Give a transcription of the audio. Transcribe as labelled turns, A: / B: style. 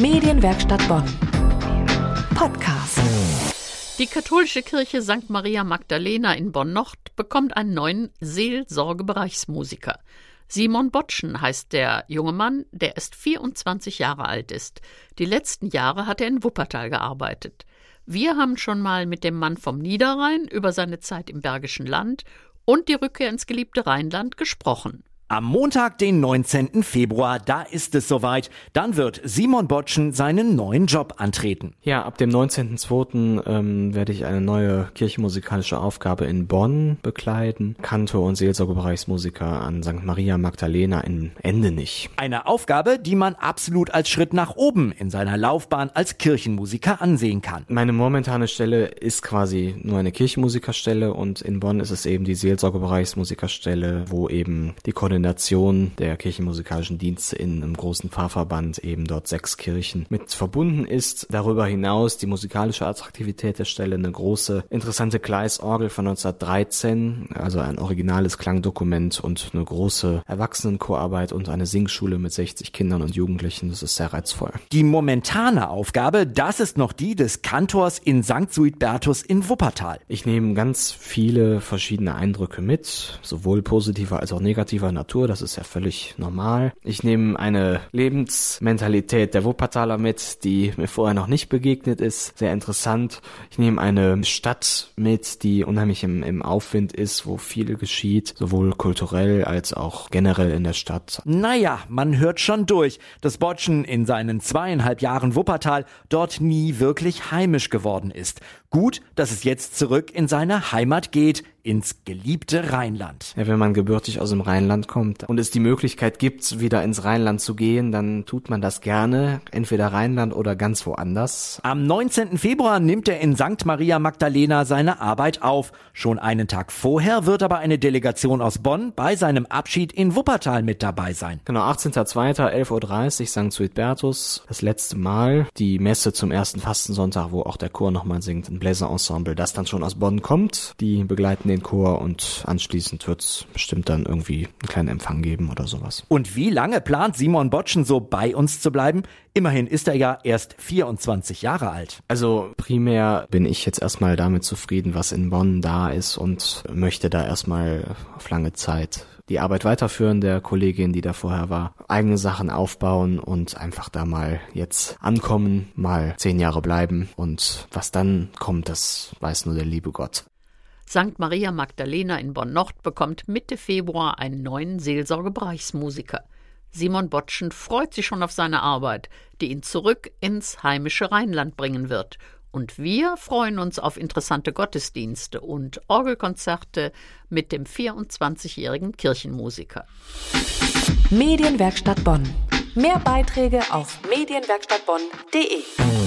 A: Medienwerkstatt Bonn. Podcast.
B: Die katholische Kirche St. Maria Magdalena in Bonn-Nord bekommt einen neuen Seelsorgebereichsmusiker. Simon Botschen heißt der junge Mann, der erst 24 Jahre alt ist. Die letzten Jahre hat er in Wuppertal gearbeitet. Wir haben schon mal mit dem Mann vom Niederrhein über seine Zeit im Bergischen Land und die Rückkehr ins geliebte Rheinland gesprochen.
C: Am Montag, den 19. Februar, da ist es soweit. Dann wird Simon Botschen seinen neuen Job antreten.
D: Ja, ab dem 19.02. Ähm, werde ich eine neue kirchenmusikalische Aufgabe in Bonn bekleiden. Kantor und Seelsorgebereichsmusiker an St. Maria Magdalena in Endenich.
C: Eine Aufgabe, die man absolut als Schritt nach oben in seiner Laufbahn als Kirchenmusiker ansehen kann.
D: Meine momentane Stelle ist quasi nur eine Kirchenmusikerstelle und in Bonn ist es eben die Seelsorgebereichsmusikerstelle, wo eben die Koordination Koordination der kirchenmusikalischen Dienste in einem großen Pfarrverband eben dort sechs Kirchen mit verbunden ist. Darüber hinaus die musikalische Attraktivität der Stelle eine große interessante Gleisorgel von 1913, also ein originales Klangdokument und eine große Erwachsenenchorarbeit und eine Singschule mit 60 Kindern und Jugendlichen. Das ist sehr reizvoll.
C: Die momentane Aufgabe, das ist noch die des Kantors in St. Suidbertus in Wuppertal.
D: Ich nehme ganz viele verschiedene Eindrücke mit, sowohl positiver als auch negativer Natur Natur, das ist ja völlig normal. Ich nehme eine Lebensmentalität der Wuppertaler mit, die mir vorher noch nicht begegnet ist, sehr interessant. Ich nehme eine Stadt mit, die unheimlich im, im Aufwind ist, wo viel geschieht, sowohl kulturell als auch generell in der Stadt.
C: Naja, man hört schon durch, dass Botschen in seinen zweieinhalb Jahren Wuppertal dort nie wirklich heimisch geworden ist. Gut, dass es jetzt zurück in seine Heimat geht, ins geliebte Rheinland.
D: Ja, wenn man gebürtig aus dem Rheinland kommt und es die Möglichkeit gibt, wieder ins Rheinland zu gehen, dann tut man das gerne, entweder Rheinland oder ganz woanders.
C: Am 19. Februar nimmt er in St. Maria Magdalena seine Arbeit auf. Schon einen Tag vorher wird aber eine Delegation aus Bonn bei seinem Abschied in Wuppertal mit dabei sein.
D: Genau, 18.02. 11.30 Uhr St. Suidbertus. Das letzte Mal die Messe zum ersten Fastensonntag, wo auch der Chor nochmal singt, ein Bläserensemble, das dann schon aus Bonn kommt. Die begleiten den Chor und anschließend wird es bestimmt dann irgendwie einen kleinen Empfang geben oder sowas.
C: Und wie lange plant Simon Botschen so bei uns zu bleiben? Immerhin ist er ja erst 24 Jahre alt.
D: Also primär bin ich jetzt erstmal damit zufrieden, was in Bonn da ist und möchte da erstmal auf lange Zeit die Arbeit weiterführen der Kollegin, die da vorher war, eigene Sachen aufbauen und einfach da mal jetzt ankommen, mal zehn Jahre bleiben und was dann kommt, das weiß nur der liebe Gott.
B: St. Maria Magdalena in Bonn-Nord bekommt Mitte Februar einen neuen Seelsorgebereichsmusiker. Simon Botschen freut sich schon auf seine Arbeit, die ihn zurück ins heimische Rheinland bringen wird. Und wir freuen uns auf interessante Gottesdienste und Orgelkonzerte mit dem 24-jährigen Kirchenmusiker.
A: Medienwerkstatt Bonn. Mehr Beiträge auf medienwerkstattbonn.de.